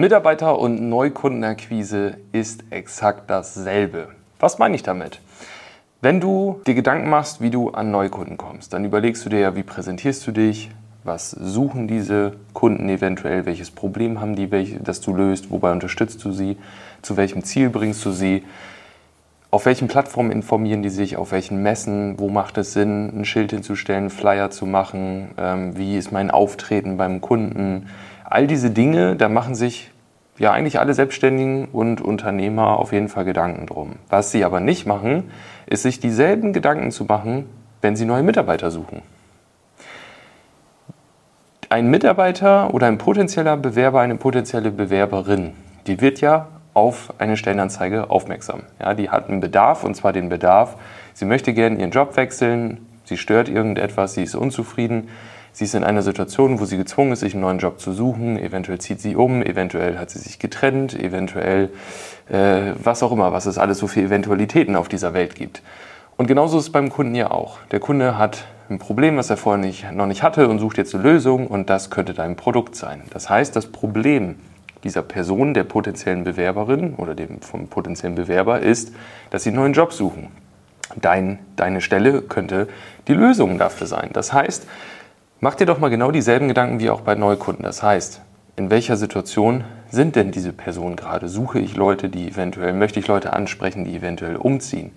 Mitarbeiter- und Neukundenakquise ist exakt dasselbe. Was meine ich damit? Wenn du dir Gedanken machst, wie du an Neukunden kommst, dann überlegst du dir ja, wie präsentierst du dich, was suchen diese Kunden eventuell, welches Problem haben die, das du löst, wobei unterstützt du sie, zu welchem Ziel bringst du sie, auf welchen Plattformen informieren die sich, auf welchen Messen, wo macht es Sinn, ein Schild hinzustellen, Flyer zu machen, ähm, wie ist mein Auftreten beim Kunden, all diese Dinge, da machen sich ja eigentlich alle Selbstständigen und Unternehmer auf jeden Fall Gedanken drum. Was sie aber nicht machen, ist sich dieselben Gedanken zu machen, wenn sie neue Mitarbeiter suchen. Ein Mitarbeiter oder ein potenzieller Bewerber, eine potenzielle Bewerberin, die wird ja auf eine Stellenanzeige aufmerksam. Ja, die hat einen Bedarf und zwar den Bedarf, sie möchte gerne ihren Job wechseln, sie stört irgendetwas, sie ist unzufrieden Sie ist in einer Situation, wo sie gezwungen ist, sich einen neuen Job zu suchen. Eventuell zieht sie um, eventuell hat sie sich getrennt, eventuell äh, was auch immer, was es alles so für Eventualitäten auf dieser Welt gibt. Und genauso ist es beim Kunden ja auch. Der Kunde hat ein Problem, was er vorher nicht, noch nicht hatte und sucht jetzt eine Lösung und das könnte dein Produkt sein. Das heißt, das Problem dieser Person, der potenziellen Bewerberin oder dem vom potenziellen Bewerber ist, dass sie einen neuen Job suchen. Dein, deine Stelle könnte die Lösung dafür sein. Das heißt, Mach dir doch mal genau dieselben Gedanken wie auch bei Neukunden. Das heißt, in welcher Situation sind denn diese Personen gerade? Suche ich Leute, die eventuell, möchte ich Leute ansprechen, die eventuell umziehen?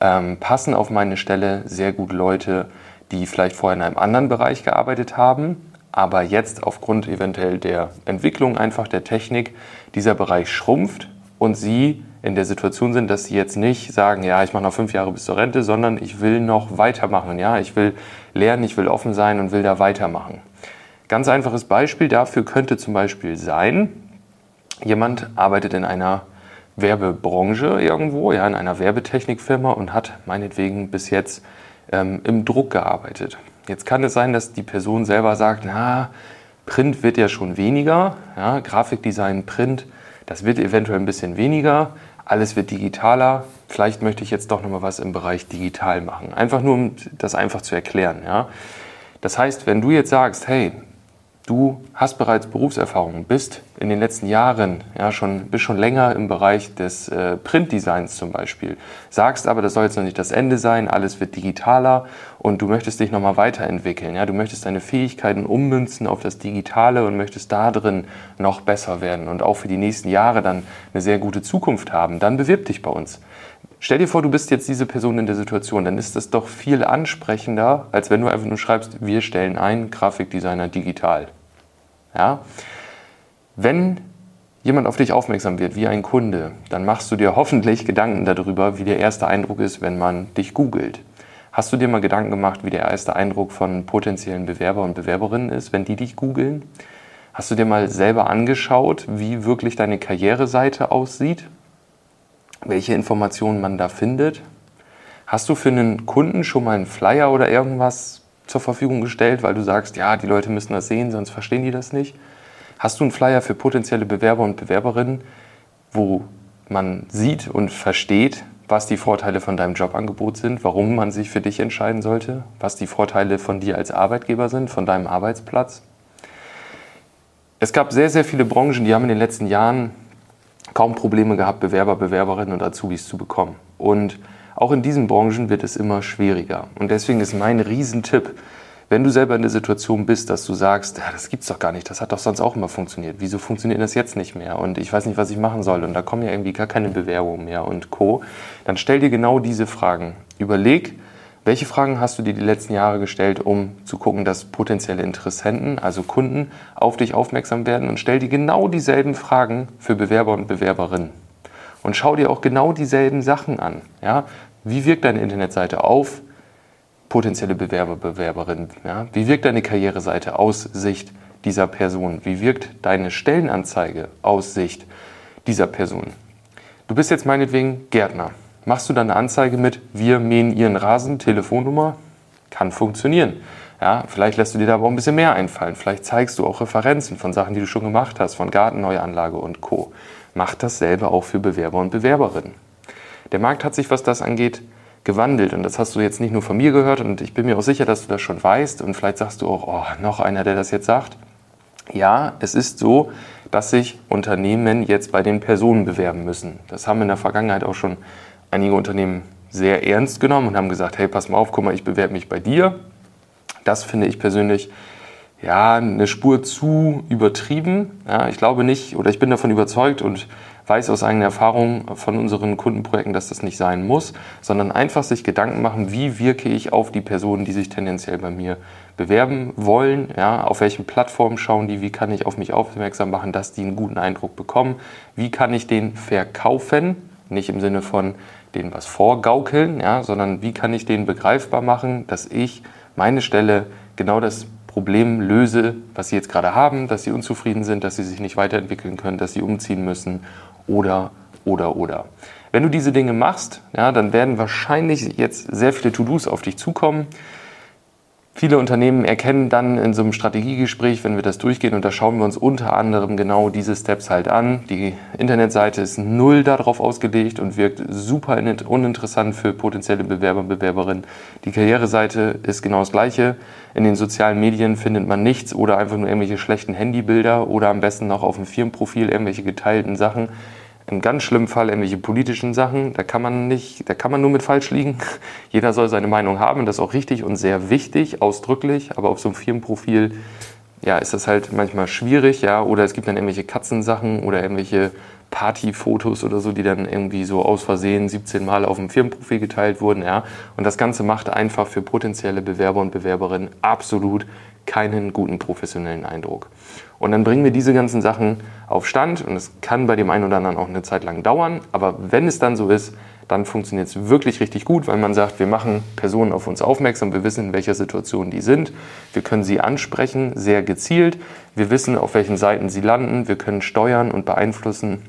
Ähm, passen auf meine Stelle sehr gut Leute, die vielleicht vorher in einem anderen Bereich gearbeitet haben, aber jetzt aufgrund eventuell der Entwicklung einfach der Technik dieser Bereich schrumpft und sie in der Situation sind, dass sie jetzt nicht sagen, ja, ich mache noch fünf Jahre bis zur Rente, sondern ich will noch weitermachen. Ja, ich will lernen, ich will offen sein und will da weitermachen. Ganz einfaches Beispiel dafür könnte zum Beispiel sein, jemand arbeitet in einer Werbebranche irgendwo, ja, in einer Werbetechnikfirma und hat meinetwegen bis jetzt ähm, im Druck gearbeitet. Jetzt kann es sein, dass die Person selber sagt, na, Print wird ja schon weniger, ja, Grafikdesign, Print, das wird eventuell ein bisschen weniger, alles wird digitaler. Vielleicht möchte ich jetzt doch noch mal was im Bereich digital machen. Einfach nur, um das einfach zu erklären. Ja? Das heißt, wenn du jetzt sagst, hey, du hast bereits Berufserfahrung, bist in den letzten Jahren ja schon, bist schon länger im Bereich des äh, Printdesigns zum Beispiel, sagst aber, das soll jetzt noch nicht das Ende sein, alles wird digitaler und du möchtest dich nochmal weiterentwickeln. Ja? Du möchtest deine Fähigkeiten ummünzen auf das Digitale und möchtest da drin noch besser werden und auch für die nächsten Jahre dann eine sehr gute Zukunft haben, dann bewirb dich bei uns. Stell dir vor, du bist jetzt diese Person in der Situation, dann ist das doch viel ansprechender, als wenn du einfach nur schreibst, wir stellen ein Grafikdesigner digital. Ja? Wenn jemand auf dich aufmerksam wird, wie ein Kunde, dann machst du dir hoffentlich Gedanken darüber, wie der erste Eindruck ist, wenn man dich googelt. Hast du dir mal Gedanken gemacht, wie der erste Eindruck von potenziellen Bewerber und Bewerberinnen ist, wenn die dich googeln? Hast du dir mal selber angeschaut, wie wirklich deine Karriereseite aussieht? Welche Informationen man da findet. Hast du für einen Kunden schon mal einen Flyer oder irgendwas zur Verfügung gestellt, weil du sagst, ja, die Leute müssen das sehen, sonst verstehen die das nicht? Hast du einen Flyer für potenzielle Bewerber und Bewerberinnen, wo man sieht und versteht, was die Vorteile von deinem Jobangebot sind, warum man sich für dich entscheiden sollte, was die Vorteile von dir als Arbeitgeber sind, von deinem Arbeitsplatz? Es gab sehr, sehr viele Branchen, die haben in den letzten Jahren kaum Probleme gehabt, Bewerber, Bewerberinnen und Azubis zu bekommen. Und auch in diesen Branchen wird es immer schwieriger. Und deswegen ist mein Riesentipp, wenn du selber in der Situation bist, dass du sagst, ja, das gibt's doch gar nicht, das hat doch sonst auch immer funktioniert. Wieso funktioniert das jetzt nicht mehr? Und ich weiß nicht, was ich machen soll. Und da kommen ja irgendwie gar keine Bewerbungen mehr und Co. Dann stell dir genau diese Fragen. Überleg, welche Fragen hast du dir die letzten Jahre gestellt, um zu gucken, dass potenzielle Interessenten, also Kunden, auf dich aufmerksam werden und stell dir genau dieselben Fragen für Bewerber und Bewerberinnen. Und schau dir auch genau dieselben Sachen an. Ja? Wie wirkt deine Internetseite auf potenzielle Bewerber, Bewerberinnen? Ja? Wie wirkt deine Karriereseite aus Sicht dieser Person? Wie wirkt deine Stellenanzeige aus Sicht dieser Person? Du bist jetzt meinetwegen Gärtner machst du dann eine Anzeige mit, wir mähen Ihren Rasen, Telefonnummer, kann funktionieren. Ja, vielleicht lässt du dir da aber auch ein bisschen mehr einfallen. Vielleicht zeigst du auch Referenzen von Sachen, die du schon gemacht hast, von Gartenneuanlage und Co. Mach dasselbe auch für Bewerber und Bewerberinnen. Der Markt hat sich, was das angeht, gewandelt. Und das hast du jetzt nicht nur von mir gehört. Und ich bin mir auch sicher, dass du das schon weißt. Und vielleicht sagst du auch, oh, noch einer, der das jetzt sagt. Ja, es ist so, dass sich Unternehmen jetzt bei den Personen bewerben müssen. Das haben in der Vergangenheit auch schon einige Unternehmen sehr ernst genommen und haben gesagt, hey, pass mal auf, guck mal, ich bewerbe mich bei dir. Das finde ich persönlich ja, eine Spur zu übertrieben. Ja, ich glaube nicht oder ich bin davon überzeugt und weiß aus eigener Erfahrung von unseren Kundenprojekten, dass das nicht sein muss, sondern einfach sich Gedanken machen, wie wirke ich auf die Personen, die sich tendenziell bei mir bewerben wollen, ja, auf welchen Plattformen schauen die, wie kann ich auf mich aufmerksam machen, dass die einen guten Eindruck bekommen, wie kann ich den verkaufen, nicht im Sinne von denen was vorgaukeln, ja, sondern wie kann ich denen begreifbar machen, dass ich meine Stelle genau das Problem löse, was sie jetzt gerade haben, dass sie unzufrieden sind, dass sie sich nicht weiterentwickeln können, dass sie umziehen müssen oder, oder, oder. Wenn du diese Dinge machst, ja, dann werden wahrscheinlich jetzt sehr viele To-Dos auf dich zukommen. Viele Unternehmen erkennen dann in so einem Strategiegespräch, wenn wir das durchgehen, und da schauen wir uns unter anderem genau diese Steps halt an. Die Internetseite ist null darauf ausgelegt und wirkt super uninteressant für potenzielle Bewerber und Bewerberinnen. Die Karriereseite ist genau das Gleiche. In den sozialen Medien findet man nichts oder einfach nur irgendwelche schlechten Handybilder oder am besten noch auf dem Firmenprofil irgendwelche geteilten Sachen. Im ganz schlimmen Fall irgendwelche politischen Sachen, da kann man nicht, da kann man nur mit falsch liegen. Jeder soll seine Meinung haben, das ist auch richtig und sehr wichtig, ausdrücklich, aber auf so einem Firmenprofil ja, ist das halt manchmal schwierig, ja, oder es gibt dann irgendwelche Katzensachen oder irgendwelche Partyfotos oder so, die dann irgendwie so aus Versehen 17 Mal auf dem Firmenprofil geteilt wurden, ja. Und das Ganze macht einfach für potenzielle Bewerber und Bewerberinnen absolut keinen guten professionellen Eindruck. Und dann bringen wir diese ganzen Sachen auf Stand und es kann bei dem einen oder anderen auch eine Zeit lang dauern, aber wenn es dann so ist, dann funktioniert es wirklich richtig gut, weil man sagt, wir machen Personen auf uns aufmerksam, wir wissen, in welcher Situation die sind, wir können sie ansprechen, sehr gezielt, wir wissen, auf welchen Seiten sie landen, wir können steuern und beeinflussen,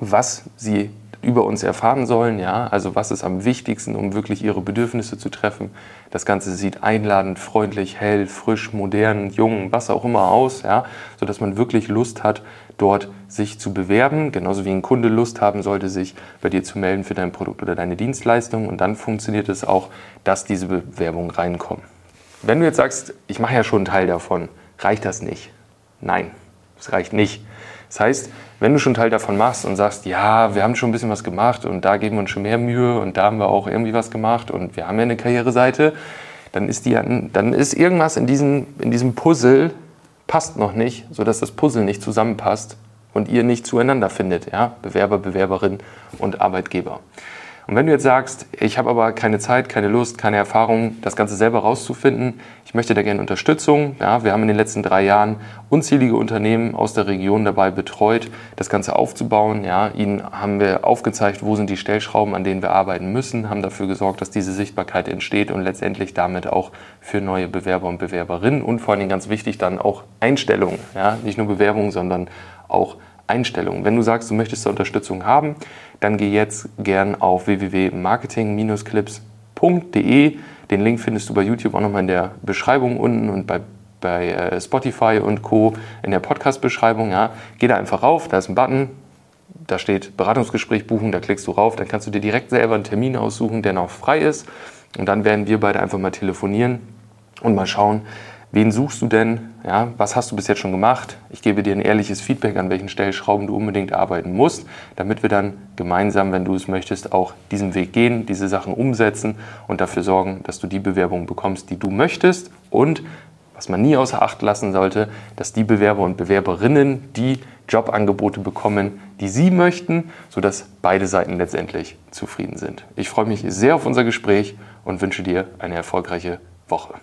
was sie über uns erfahren sollen, ja, also was ist am wichtigsten, um wirklich ihre Bedürfnisse zu treffen. Das Ganze sieht einladend, freundlich, hell, frisch, modern, jung, was auch immer aus, ja, sodass man wirklich Lust hat, dort sich zu bewerben, genauso wie ein Kunde Lust haben sollte, sich bei dir zu melden für dein Produkt oder deine Dienstleistung und dann funktioniert es auch, dass diese Bewerbungen reinkommen. Wenn du jetzt sagst, ich mache ja schon einen Teil davon, reicht das nicht? Nein, es reicht nicht. Das heißt, wenn du schon Teil davon machst und sagst, ja, wir haben schon ein bisschen was gemacht und da geben wir uns schon mehr Mühe und da haben wir auch irgendwie was gemacht und wir haben ja eine Karriereseite, dann ist, die, dann ist irgendwas in diesem, in diesem Puzzle passt noch nicht, sodass das Puzzle nicht zusammenpasst und ihr nicht zueinander findet, ja? Bewerber, Bewerberin und Arbeitgeber. Und wenn du jetzt sagst, ich habe aber keine Zeit, keine Lust, keine Erfahrung, das Ganze selber rauszufinden, ich möchte da gerne Unterstützung. Ja, wir haben in den letzten drei Jahren unzählige Unternehmen aus der Region dabei betreut, das Ganze aufzubauen. Ja, ihnen haben wir aufgezeigt, wo sind die Stellschrauben, an denen wir arbeiten müssen, haben dafür gesorgt, dass diese Sichtbarkeit entsteht und letztendlich damit auch für neue Bewerber und Bewerberinnen und vor allen Dingen ganz wichtig dann auch Einstellungen. Ja, nicht nur Bewerbungen, sondern auch Einstellungen. Wenn du sagst, du möchtest Unterstützung haben, dann geh jetzt gern auf www.marketing-clips.de. Den Link findest du bei YouTube auch nochmal in der Beschreibung unten und bei, bei äh, Spotify und Co. in der Podcast-Beschreibung. Ja. Geh da einfach rauf, da ist ein Button, da steht Beratungsgespräch buchen, da klickst du rauf, dann kannst du dir direkt selber einen Termin aussuchen, der noch frei ist. Und dann werden wir beide einfach mal telefonieren und mal schauen, Wen suchst du denn? Ja, was hast du bis jetzt schon gemacht? Ich gebe dir ein ehrliches Feedback, an welchen Stellschrauben du unbedingt arbeiten musst, damit wir dann gemeinsam, wenn du es möchtest, auch diesen Weg gehen, diese Sachen umsetzen und dafür sorgen, dass du die Bewerbung bekommst, die du möchtest und was man nie außer Acht lassen sollte, dass die Bewerber und Bewerberinnen die Jobangebote bekommen, die sie möchten, sodass beide Seiten letztendlich zufrieden sind. Ich freue mich sehr auf unser Gespräch und wünsche dir eine erfolgreiche Woche.